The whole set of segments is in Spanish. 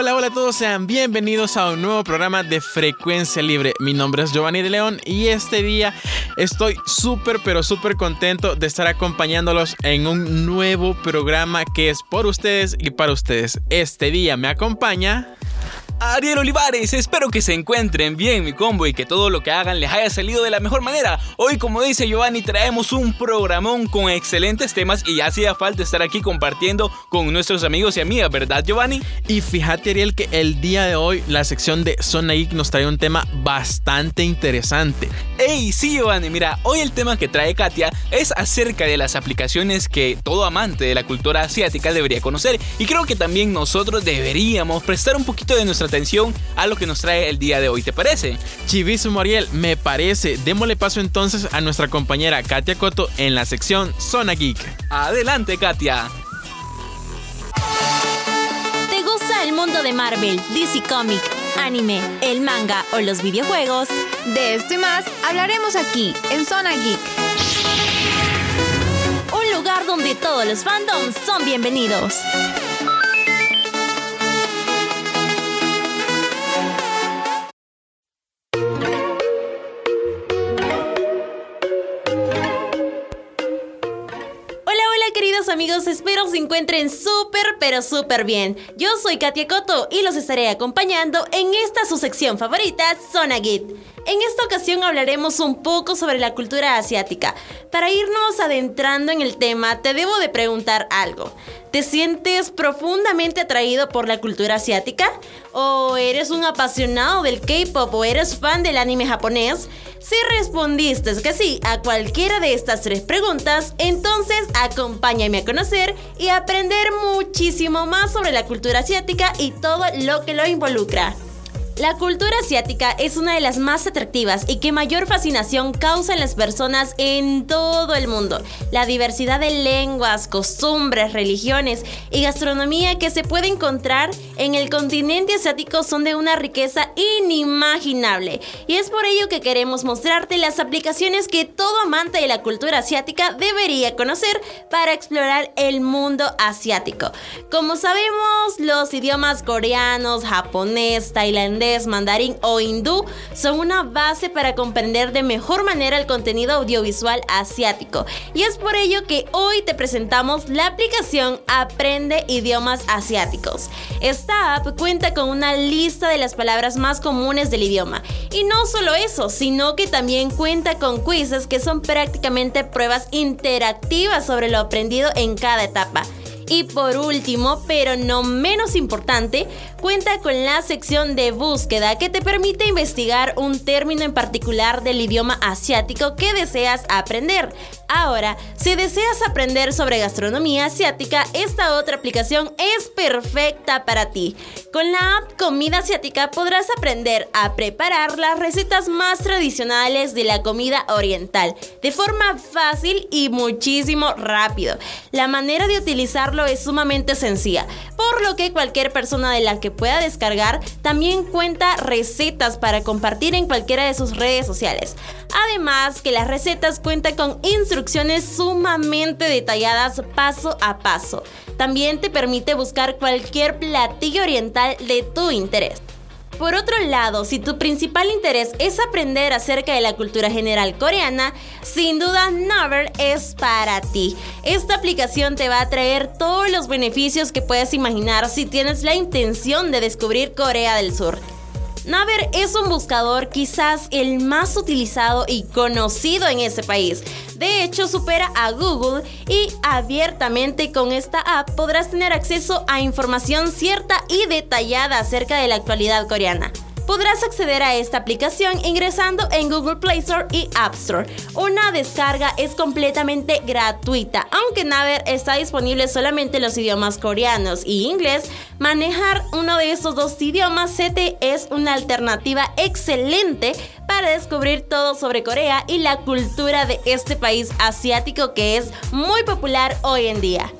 Hola, hola a todos, sean bienvenidos a un nuevo programa de Frecuencia Libre. Mi nombre es Giovanni de León y este día estoy súper, pero súper contento de estar acompañándolos en un nuevo programa que es por ustedes y para ustedes. Este día me acompaña... Ariel Olivares, espero que se encuentren bien mi combo y que todo lo que hagan les haya salido de la mejor manera. Hoy como dice Giovanni traemos un programón con excelentes temas y hacía falta estar aquí compartiendo con nuestros amigos y amigas, ¿verdad Giovanni? Y fíjate Ariel que el día de hoy la sección de Zona Geek nos trae un tema bastante interesante. Hey, sí Giovanni, mira, hoy el tema que trae Katia es acerca de las aplicaciones que todo amante de la cultura asiática debería conocer y creo que también nosotros deberíamos prestar un poquito de nuestra atención a lo que nos trae el día de hoy, ¿te parece? Chivísimo Ariel, me parece. Démosle paso entonces a nuestra compañera Katia Coto en la sección Zona Geek. Adelante, Katia. ¿Te gusta el mundo de Marvel, DC Comic, anime, el manga o los videojuegos? De esto y más hablaremos aquí, en Zona Geek. Un lugar donde todos los fandoms son bienvenidos. Espero se encuentren súper pero súper bien. Yo soy Katia Coto y los estaré acompañando en esta su sección favorita, Zona Geek. En esta ocasión hablaremos un poco sobre la cultura asiática. Para irnos adentrando en el tema, te debo de preguntar algo. ¿Te sientes profundamente atraído por la cultura asiática? ¿O eres un apasionado del K-pop o eres fan del anime japonés? Si respondiste que sí a cualquiera de estas tres preguntas, entonces acompáñame a conocer y aprender muchísimo más sobre la cultura asiática y todo lo que lo involucra. La cultura asiática es una de las más atractivas y que mayor fascinación causa las personas en todo el mundo. La diversidad de lenguas, costumbres, religiones y gastronomía que se puede encontrar en el continente asiático son de una riqueza inimaginable. Y es por ello que queremos mostrarte las aplicaciones que todo amante de la cultura asiática debería conocer para explorar el mundo asiático. Como sabemos, los idiomas coreanos, japonés, tailandés, mandarín o hindú son una base para comprender de mejor manera el contenido audiovisual asiático. Y es por ello que hoy te presentamos la aplicación Aprende idiomas asiáticos. App cuenta con una lista de las palabras más comunes del idioma. Y no solo eso, sino que también cuenta con quizzes que son prácticamente pruebas interactivas sobre lo aprendido en cada etapa. Y por último, pero no menos importante, cuenta con la sección de búsqueda que te permite investigar un término en particular del idioma asiático que deseas aprender. Ahora, si deseas aprender sobre gastronomía asiática, esta otra aplicación es perfecta para ti. Con la app Comida Asiática podrás aprender a preparar las recetas más tradicionales de la comida oriental de forma fácil y muchísimo rápido. La manera de utilizarlo es sumamente sencilla, por lo que cualquier persona de la que pueda descargar también cuenta recetas para compartir en cualquiera de sus redes sociales. Además que las recetas cuentan con instrucciones sumamente detalladas paso a paso. También te permite buscar cualquier platillo oriental de tu interés. Por otro lado, si tu principal interés es aprender acerca de la cultura general coreana, sin duda Naver es para ti. Esta aplicación te va a traer todos los beneficios que puedes imaginar si tienes la intención de descubrir Corea del Sur. Naver es un buscador quizás el más utilizado y conocido en ese país. De hecho, supera a Google y abiertamente con esta app podrás tener acceso a información cierta y detallada acerca de la actualidad coreana. Podrás acceder a esta aplicación ingresando en Google Play Store y App Store. Una descarga es completamente gratuita, aunque Naver está disponible solamente en los idiomas coreanos y inglés. Manejar uno de estos dos idiomas es una alternativa excelente para descubrir todo sobre Corea y la cultura de este país asiático que es muy popular hoy en día.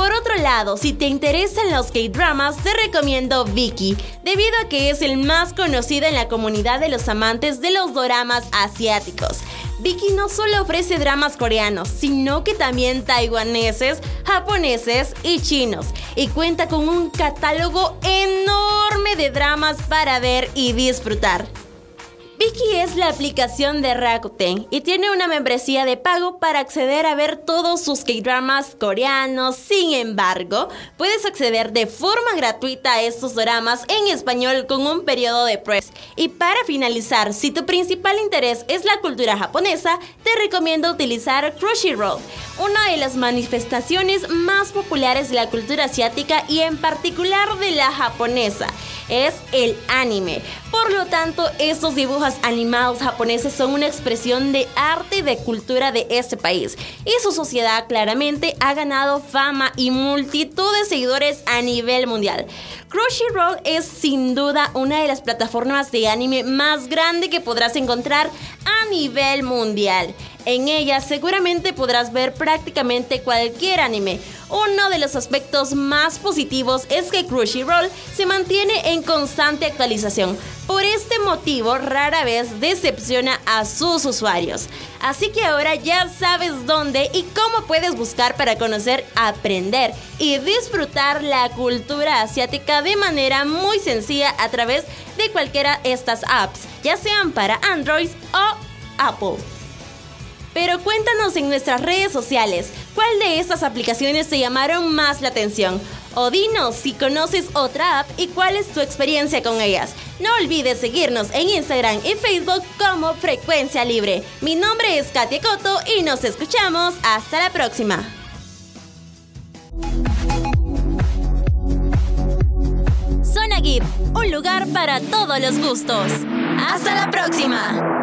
Por otro lado, si te interesan los K-dramas, te recomiendo Vicky, debido a que es el más conocido en la comunidad de los amantes de los doramas asiáticos. Vicky no solo ofrece dramas coreanos, sino que también taiwaneses, japoneses y chinos, y cuenta con un catálogo enorme de dramas para ver y disfrutar. Viki es la aplicación de Rakuten y tiene una membresía de pago para acceder a ver todos sus K-dramas coreanos. Sin embargo, puedes acceder de forma gratuita a estos dramas en español con un periodo de prueba. Y para finalizar, si tu principal interés es la cultura japonesa, te recomiendo utilizar Crunchyroll, una de las manifestaciones más populares de la cultura asiática y en particular de la japonesa es el anime. Por lo tanto, estos dibujos animados japoneses son una expresión de arte y de cultura de este país. Y su sociedad claramente ha ganado fama y multitud de seguidores a nivel mundial. Crunchyroll es sin duda una de las plataformas de anime más grande que podrás encontrar a nivel mundial. En ella seguramente podrás ver prácticamente cualquier anime. Uno de los aspectos más positivos es que Crunchyroll se mantiene en constante actualización. Por este motivo rara vez decepciona a sus usuarios. Así que ahora ya sabes dónde y cómo puedes buscar para conocer, aprender y disfrutar la cultura asiática de manera muy sencilla a través de cualquiera de estas apps, ya sean para Android o Apple. Pero cuéntanos en nuestras redes sociales cuál de estas aplicaciones te llamaron más la atención. O dinos si conoces otra app y cuál es tu experiencia con ellas. No olvides seguirnos en Instagram y Facebook como Frecuencia Libre. Mi nombre es Katia Coto y nos escuchamos hasta la próxima. Zona Geek, un lugar para todos los gustos. Hasta la próxima.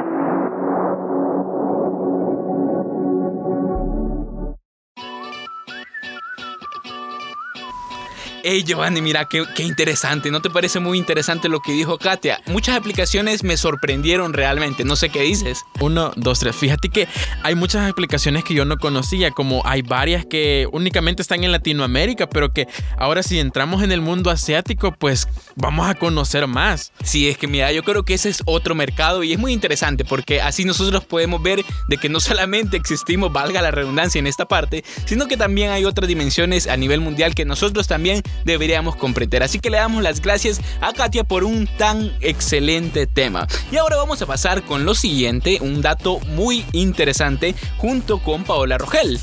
Hey Giovanni, mira qué, qué, interesante. ¿No te parece muy interesante lo que dijo Katia? Muchas aplicaciones me sorprendieron realmente. No sé qué dices. Uno, dos, tres. Fíjate que hay muchas aplicaciones que yo no conocía, como hay varias que únicamente están en Latinoamérica, pero que ahora si entramos en el mundo asiático, pues vamos a conocer más. Sí, es que mira, yo creo que ese es otro mercado y es muy interesante porque así nosotros podemos ver de que no solamente existimos, valga la redundancia en esta parte, sino que también hay otras dimensiones a nivel mundial que nosotros también deberíamos comprender. Así que le damos las gracias a Katia por un tan excelente tema. Y ahora vamos a pasar con lo siguiente, un dato muy interesante junto con Paola Rogel.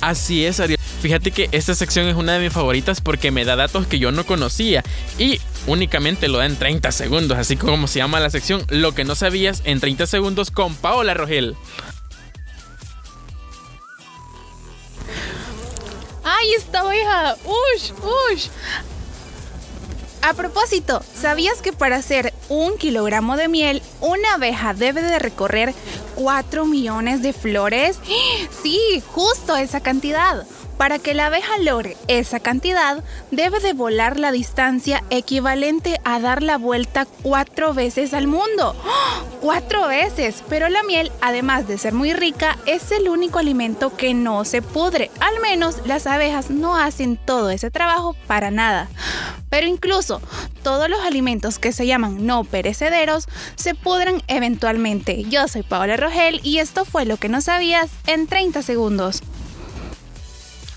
Así es, Ariel. Fíjate que esta sección es una de mis favoritas porque me da datos que yo no conocía y únicamente lo da en 30 segundos, así como se llama la sección Lo que no sabías en 30 segundos con Paola Rogel. ¡Ay, esta oveja! ¡Ush! ¡Ush! A propósito, ¿sabías que para hacer un kilogramo de miel, una abeja debe de recorrer 4 millones de flores? Sí, justo esa cantidad. Para que la abeja logre esa cantidad, debe de volar la distancia equivalente a dar la vuelta cuatro veces al mundo. ¡Oh! ¡Cuatro veces! Pero la miel, además de ser muy rica, es el único alimento que no se pudre. Al menos las abejas no hacen todo ese trabajo para nada. Pero incluso todos los alimentos que se llaman no perecederos se pudren eventualmente. Yo soy Paola Rogel y esto fue lo que no sabías en 30 segundos.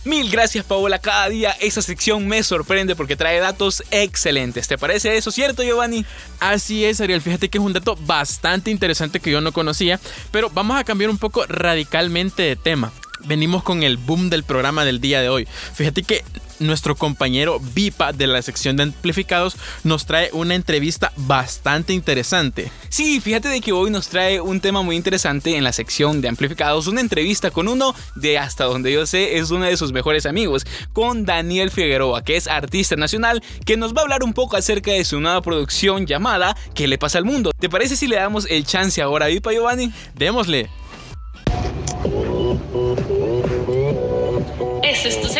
Mil gracias Paola, cada día esa sección me sorprende porque trae datos excelentes. ¿Te parece eso cierto Giovanni? Así es Ariel, fíjate que es un dato bastante interesante que yo no conocía, pero vamos a cambiar un poco radicalmente de tema venimos con el boom del programa del día de hoy. Fíjate que nuestro compañero Vipa de la sección de amplificados nos trae una entrevista bastante interesante. Sí, fíjate de que hoy nos trae un tema muy interesante en la sección de amplificados, una entrevista con uno de hasta donde yo sé es uno de sus mejores amigos, con Daniel Figueroa, que es artista nacional, que nos va a hablar un poco acerca de su nueva producción llamada ¿Qué le pasa al mundo? ¿Te parece si le damos el chance ahora a Vipa Giovanni? Démosle. Es tu.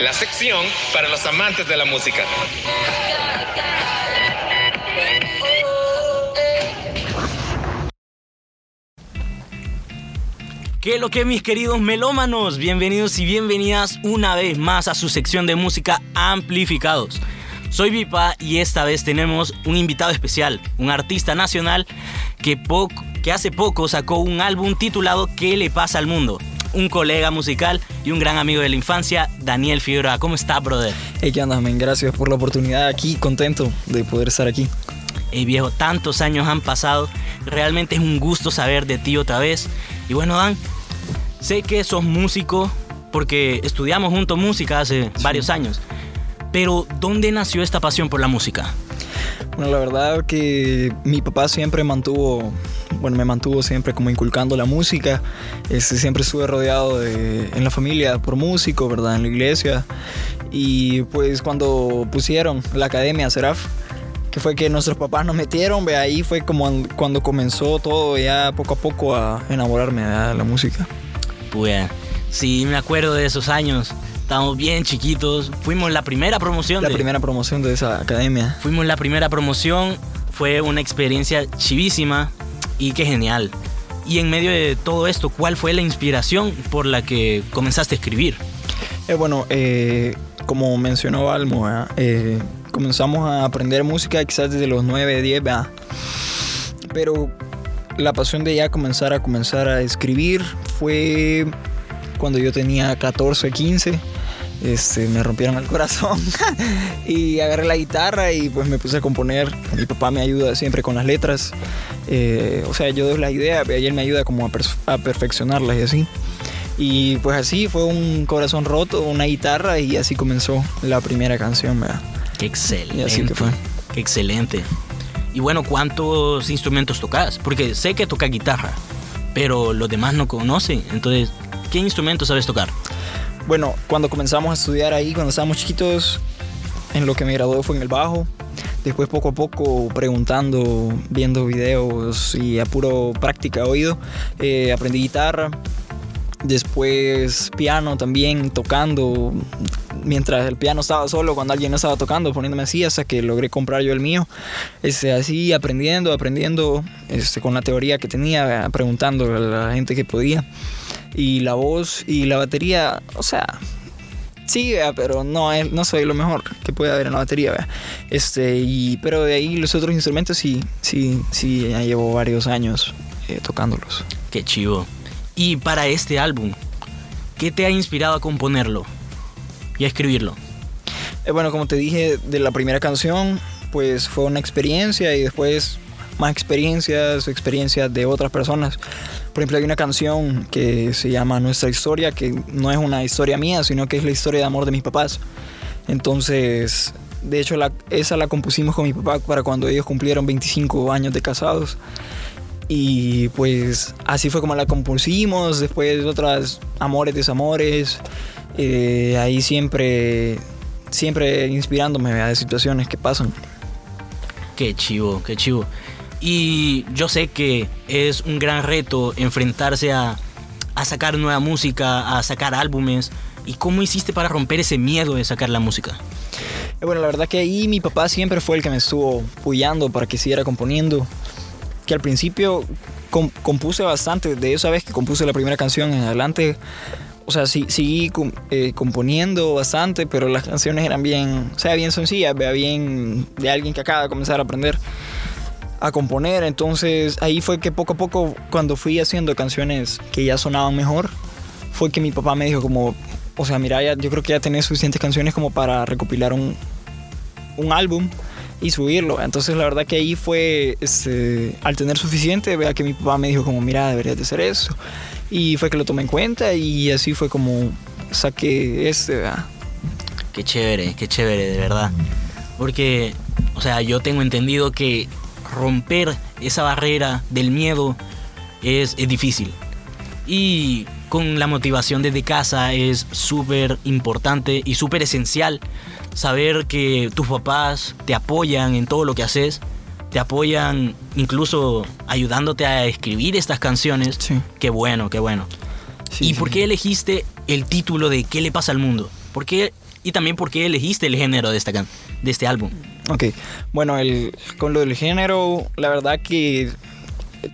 La sección para los amantes de la música. ¿Qué lo que mis queridos melómanos? Bienvenidos y bienvenidas una vez más a su sección de música Amplificados. Soy Vipa y esta vez tenemos un invitado especial, un artista nacional que, que hace poco sacó un álbum titulado ¿Qué le pasa al mundo? Un colega musical y un gran amigo de la infancia, Daniel Figueroa. ¿Cómo estás, brother? Hey, ¿qué onda, men? Gracias por la oportunidad aquí, contento de poder estar aquí. Hey, viejo, tantos años han pasado. Realmente es un gusto saber de ti otra vez. Y bueno, Dan, sé que sos músico porque estudiamos juntos música hace varios años. Pero, ¿dónde nació esta pasión por la música? Bueno, la verdad que mi papá siempre mantuvo, bueno, me mantuvo siempre como inculcando la música. Este, siempre estuve rodeado de, en la familia por músicos, ¿verdad? En la iglesia. Y pues cuando pusieron la academia Seraf, que fue que nuestros papás nos metieron, ve, ahí fue como cuando comenzó todo ya poco a poco a enamorarme de la música. Pues sí, me acuerdo de esos años. Estábamos bien chiquitos. Fuimos la primera promoción. La de, primera promoción de esa academia. Fuimos la primera promoción. Fue una experiencia chivísima y qué genial. Y en medio de todo esto, ¿cuál fue la inspiración por la que comenzaste a escribir? Eh, bueno, eh, como mencionó Almo, eh, comenzamos a aprender música quizás desde los 9, 10, ¿verdad? pero la pasión de ya comenzar a comenzar a escribir fue cuando yo tenía 14, 15. Este, me rompieron el corazón y agarré la guitarra y pues me puse a componer. Mi papá me ayuda siempre con las letras. Eh, o sea, yo doy la idea y él me ayuda como a, per a perfeccionarlas y así. Y pues así fue un corazón roto, una guitarra y así comenzó la primera canción, ¿verdad? Qué excelente. Y así que fue. Qué excelente. Y bueno, ¿cuántos instrumentos tocas? Porque sé que toca guitarra, pero los demás no conocen. Entonces, ¿qué instrumentos sabes tocar? Bueno, cuando comenzamos a estudiar ahí, cuando estábamos chiquitos, en lo que me gradué fue en el bajo. Después poco a poco preguntando, viendo videos y a puro práctica oído, eh, aprendí guitarra. Después piano también, tocando, mientras el piano estaba solo, cuando alguien no estaba tocando, poniéndome así hasta que logré comprar yo el mío. Este, así aprendiendo, aprendiendo este, con la teoría que tenía, preguntando a la gente que podía. Y la voz y la batería, o sea, sí, pero no, no soy lo mejor que puede haber en la batería. Este, y, pero de ahí los otros instrumentos sí, sí, sí, ya llevo varios años eh, tocándolos. Qué chivo. Y para este álbum, ¿qué te ha inspirado a componerlo y a escribirlo? Eh, bueno, como te dije, de la primera canción, pues fue una experiencia y después más experiencias, experiencias de otras personas. Por ejemplo, hay una canción que se llama Nuestra historia, que no es una historia mía, sino que es la historia de amor de mis papás. Entonces, de hecho, la, esa la compusimos con mi papá para cuando ellos cumplieron 25 años de casados. Y pues así fue como la compusimos, después otras amores, desamores, eh, ahí siempre, siempre inspirándome de situaciones que pasan. Qué chivo, qué chivo. Y yo sé que es un gran reto enfrentarse a, a sacar nueva música, a sacar álbumes. ¿Y cómo hiciste para romper ese miedo de sacar la música? Eh, Bueno, la verdad que ahí mi papá siempre fue el que me estuvo apoyando para que siguiera componiendo. Que al principio com compuse bastante, de esa vez que compuse la primera canción en adelante, o sea, sí, seguí eh, componiendo bastante, pero las canciones eran bien, o sea, bien sencillas, bien de alguien que acaba de comenzar a aprender a componer. Entonces ahí fue que poco a poco, cuando fui haciendo canciones que ya sonaban mejor, fue que mi papá me dijo como, o sea, mira, ya, yo creo que ya tenés suficientes canciones como para recopilar un, un álbum. y subirlo. Entonces la verdad que ahí fue, este, al tener suficiente, vea que mi papá me dijo como, mira, deberías de hacer eso. Y fue que lo tomé en cuenta y así fue como saqué este, ¿verdad? Qué chévere, qué chévere, de verdad. Porque, o sea, yo tengo entendido que romper esa barrera del miedo es, es difícil. Y con la motivación desde casa es súper importante y súper esencial saber que tus papás te apoyan en todo lo que haces, te apoyan incluso ayudándote a escribir estas canciones. Sí. Qué bueno, qué bueno. Sí, ¿Y sí, por qué elegiste el título de ¿Qué le pasa al mundo? ¿Por qué? Y también por qué elegiste el género de, esta, can- de este álbum. Ok, bueno, el, con lo del género, la verdad que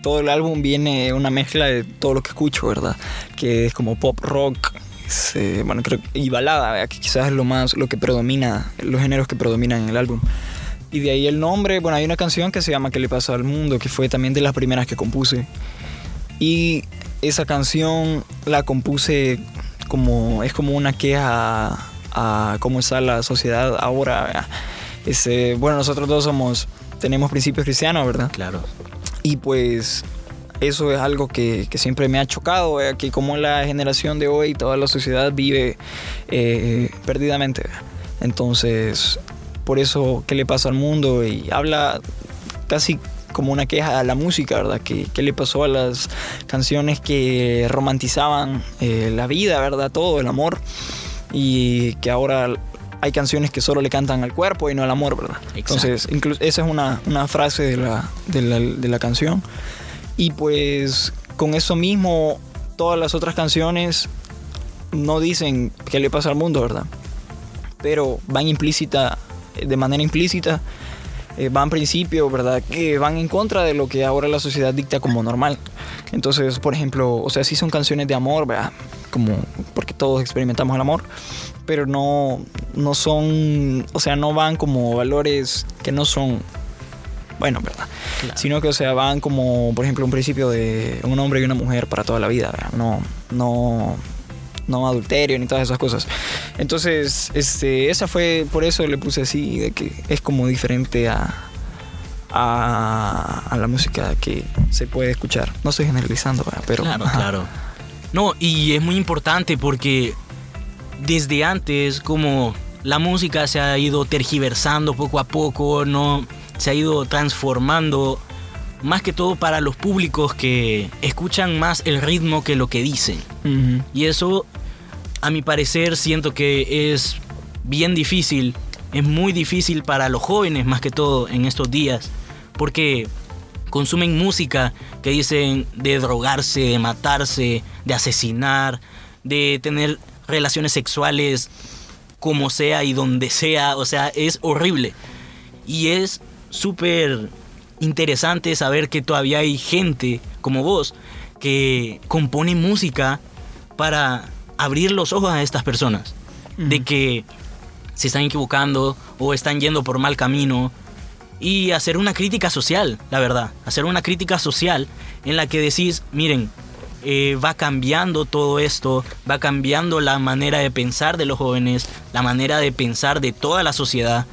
todo el álbum viene una mezcla de todo lo que escucho, ¿verdad? Que es como pop rock, eh, bueno, creo, y balada, que quizás es lo más, lo que predomina, los géneros que predominan en el álbum. Y de ahí el nombre, bueno, hay una canción que se llama ¿Qué le pasa al mundo? que fue también de las primeras que compuse. Y esa canción la compuse como, es como una queja a, cómo está la sociedad ahora. ¿verdad? Este, bueno, nosotros dos somos, tenemos principios cristianos, ¿verdad? Claro. Y pues eso es algo que, que siempre me ha chocado, ¿verdad? que como la generación de hoy, toda la sociedad vive eh, perdidamente. ¿verdad? Entonces, por eso, ¿qué le pasa al mundo? Y habla casi como una queja a la música, ¿verdad? ¿Qué, qué le pasó a las canciones que romantizaban eh, la vida, ¿verdad? Todo, el amor. Y que ahora hay canciones que solo le cantan al cuerpo y no al amor, ¿verdad? Entonces, incluso esa es una, una frase de la, de, la, de la canción. Y pues con eso mismo, todas las otras canciones no dicen qué le pasa al mundo, ¿verdad? Pero van implícita, de manera implícita, eh, van principios, ¿verdad? Que van en contra de lo que ahora la sociedad dicta como normal. Entonces, por ejemplo, o sea, sí son canciones de amor, ¿verdad? Como, porque todos experimentamos el amor, pero no, no son, o sea, no van como valores que no son, bueno, ¿verdad? Sino que, o sea, van como, por ejemplo, un principio de un hombre y una mujer para toda la vida, ¿verdad? No, no, no adulterio ni todas esas cosas. Entonces, este, esa fue, por eso le puse así, de que es como diferente a, a, a la música que se puede escuchar. No estoy generalizando, ¿verdad? pero... Claro, ajá. claro. No, y es muy importante porque desde antes como la música se ha ido tergiversando poco a poco, no se ha ido transformando más que todo para los públicos que escuchan más el ritmo que lo que dicen. Y eso, a mi parecer, siento que es bien difícil, es muy difícil para los jóvenes más que todo en estos días, porque consumen música que dicen de drogarse, de matarse, de asesinar, de tener relaciones sexuales como sea y donde sea, o sea, es horrible. Y es súper interesante saber que todavía hay gente como vos que compone música para abrir los ojos a estas personas. De que se están equivocando o están yendo por mal camino. Y hacer una crítica social, la verdad. Hacer una crítica social en la que decís, miren, eh, va cambiando todo esto, va cambiando la manera de pensar de los jóvenes, la manera de pensar de toda la sociedad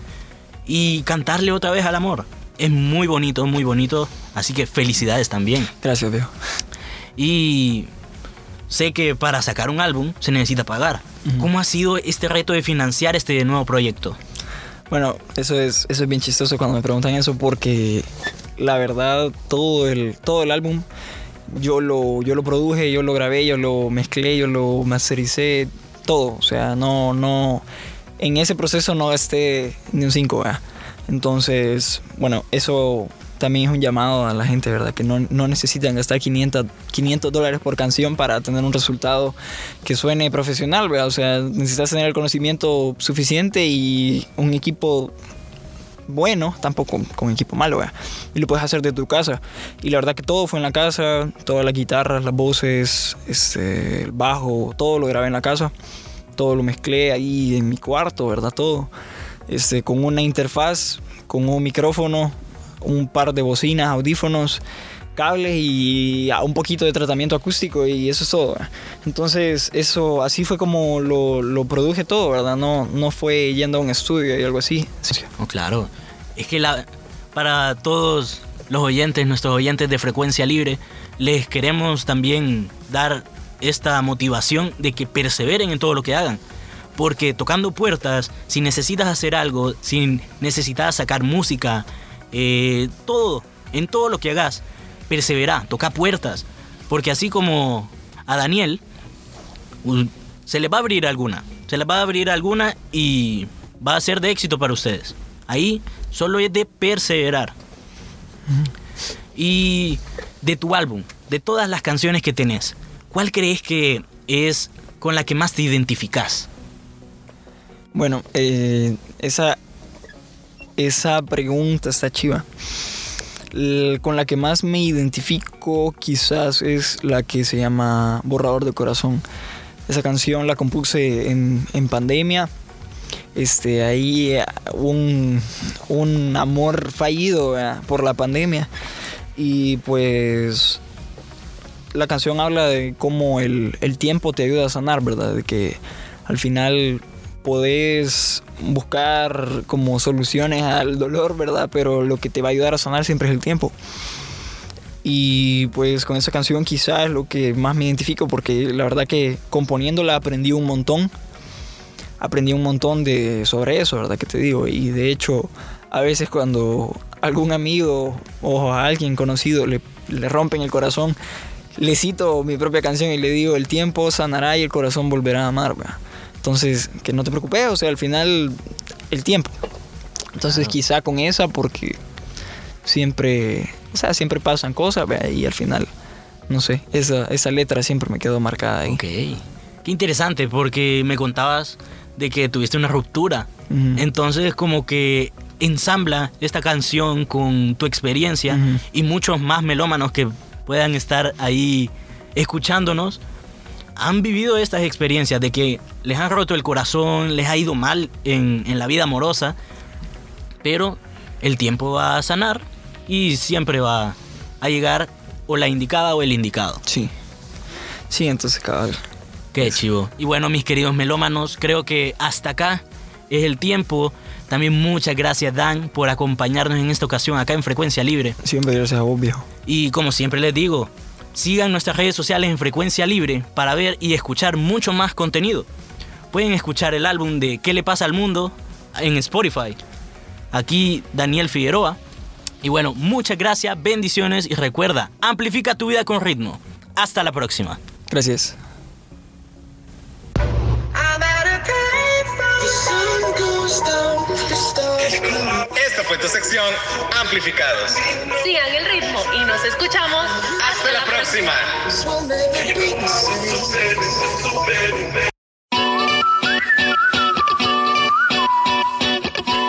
y cantarle otra vez al amor. Es muy bonito, muy bonito, así que felicidades también. Gracias, Dios. Y sé que para sacar un álbum se necesita pagar. ¿Cómo ha sido este reto de financiar este nuevo proyecto? Bueno, eso es, eso es bien chistoso cuando me preguntan eso porque la verdad todo el, todo el álbum yo lo, yo lo produje, yo lo grabé, yo lo mezclé, yo lo mastericé, todo. O sea, no, no, en ese proceso no gasté ni un 5, Entonces, bueno, eso también es un llamado a la gente, ¿verdad? Que no, no necesitan gastar 500, 500 dólares por canción para tener un resultado que suene profesional, ¿verdad? O sea, necesitas tener el conocimiento suficiente y un equipo bueno, tampoco con equipo malo, ¿verdad? Y lo puedes hacer de tu casa. Y la verdad que todo fue en la casa, todas las guitarras, las voces, este, el bajo, todo lo grabé en la casa. Todo lo mezclé ahí en mi cuarto, ¿verdad? Todo. Este, con una interfaz, con un micrófono, un par de bocinas, audífonos, cables y un poquito de tratamiento acústico y eso es todo. Entonces, eso así fue como lo, lo produje todo, ¿verdad? No, no fue yendo a un estudio y algo así. Sí. Oh, claro. es que para todos los oyentes, nuestros oyentes de frecuencia libre, les queremos también dar esta motivación de que perseveren en todo lo que hagan. Porque tocando puertas, si necesitas hacer algo, si necesitas sacar música, eh, todo, en todo lo que hagas, persevera, toca puertas. Porque así como a Daniel, se le va a abrir alguna, se le va a abrir alguna y va a ser de éxito para ustedes. Ahí solo es de perseverar. Y de tu álbum, de todas las canciones que tenés, ¿cuál crees que es con la que más te identificas? Bueno, eh, esa, esa pregunta está chiva. Con la que más me identifico quizás es la que se llama Borrador de Corazón. Esa canción la compuse en, en pandemia. Este, ahí eh, un, un amor fallido ¿verdad? por la pandemia. Y pues la canción habla de cómo el, el tiempo te ayuda a sanar, ¿verdad? De que al final podés buscar como soluciones al dolor, ¿verdad? Pero lo que te va a ayudar a sanar siempre es el tiempo. Y pues con esa canción quizás es lo que más me identifico porque la verdad que componiéndola aprendí un montón. Aprendí un montón de sobre eso, ¿verdad? Que te digo. Y de hecho, a veces cuando algún amigo o a alguien conocido le, le rompen el corazón, le cito mi propia canción y le digo, el tiempo sanará y el corazón volverá a amar. ¿verdad? Entonces, que no te preocupes, o sea, al final, el tiempo. Entonces, quizá con esa, porque siempre, o sea, siempre pasan cosas, ¿verdad? y al final, no sé, esa, esa letra siempre me quedó marcada ahí. Ok. Qué interesante, porque me contabas de que tuviste una ruptura. Ujú. Entonces, como que ensambla esta canción con tu experiencia Ujú. y muchos más melómanos que puedan estar ahí escuchándonos han vivido estas experiencias de que les han roto el corazón, les ha ido mal en, en la vida amorosa, pero el tiempo va a sanar y siempre va a llegar o la indicada o el indicado. Sí. Sí, entonces, cabal. Qué chivo. Y bueno, mis queridos melómanos, creo que hasta acá es el tiempo. También muchas gracias, Dan, por acompañarnos en esta ocasión acá en Frecuencia Libre. Siempre gracias a vos, viejo. Y como siempre les digo, sigan nuestras redes sociales en Frecuencia Libre para ver y escuchar mucho más contenido. Pueden escuchar el álbum de ¿Qué le pasa al mundo? en Spotify. Aquí Daniel Figueroa. Y bueno, muchas gracias, bendiciones y recuerda, amplifica tu vida con ritmo. Hasta la próxima. Gracias. Esta fue tu sección Amplificados. Sigan el ritmo y nos escuchamos Hasta la próxima.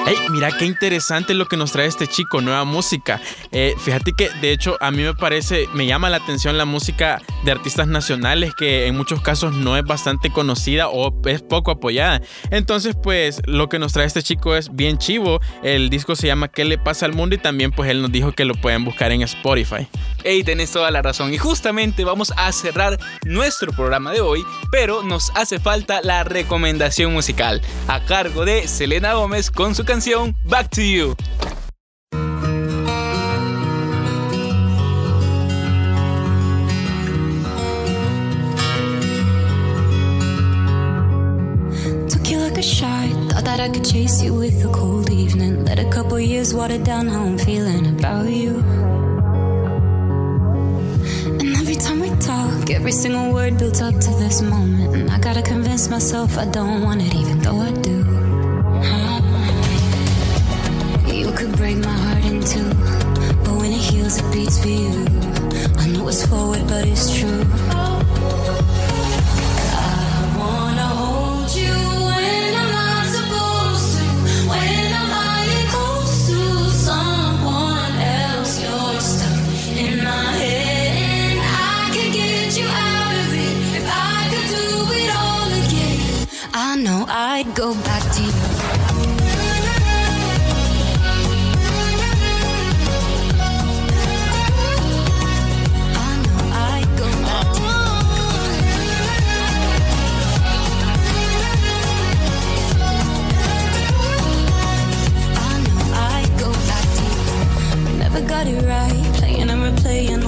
Hey, mira qué interesante lo que nos trae este chico, nueva música. Eh, fíjate que de hecho a mí me parece, me llama la atención la música de artistas nacionales que en muchos casos no es bastante conocida o es poco apoyada. Entonces pues lo que nos trae este chico es bien chivo. El disco se llama ¿Qué le pasa al mundo? Y también pues él nos dijo que lo pueden buscar en Spotify. Ey, tenés toda la razón. Y justamente vamos a cerrar nuestro programa de hoy, pero nos hace falta la recomendación musical, a cargo de Selena Gómez con su canción Back to You. Took you like a shot. Thought that I could chase you with a cold evening. Let a couple years water down how I'm feeling about you. And every time we talk, every single word built up to this moment. And I gotta convince myself I don't want it, even though I do. Break my heart in two, but when it heals, it beats for you. I know it's forward, but it's true. Playing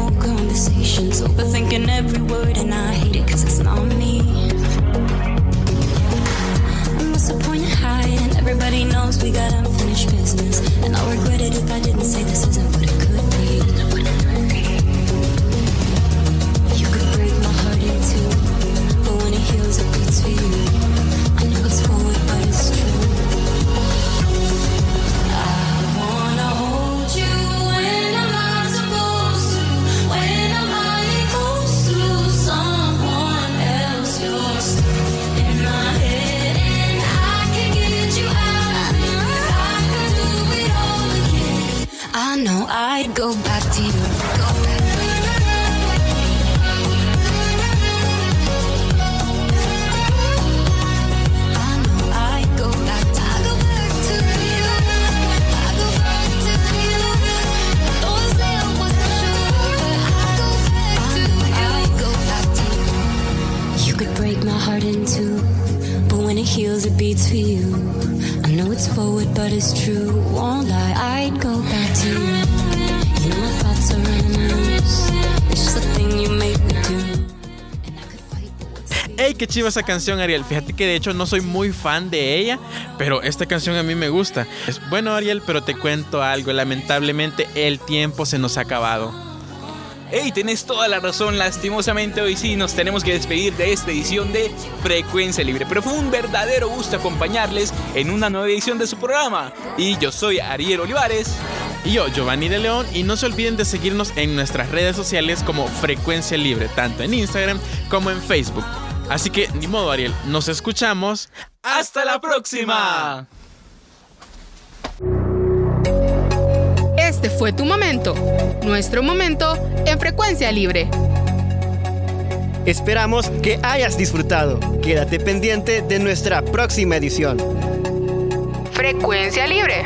your body chiva esa canción, Ariel! Fíjate que de hecho no soy muy fan de ella, pero esta canción a mí me gusta. Es bueno, Ariel, pero te cuento algo. Lamentablemente el tiempo se nos ha acabado. Hey, tenés toda la razón. Lastimosamente hoy sí nos tenemos que despedir de esta edición de Frecuencia Libre. Pero fue un verdadero gusto acompañarles en una nueva edición de su programa. Y yo soy Ariel Olivares. Y yo, Giovanni de León, y no se olviden de seguirnos en nuestras redes sociales como Frecuencia Libre, tanto en Instagram como en Facebook. Así que, ni modo, Ariel, nos escuchamos. ¡Hasta la próxima! Este fue tu momento, nuestro momento en frecuencia libre. Esperamos que hayas disfrutado. Quédate pendiente de nuestra próxima edición. Frecuencia libre.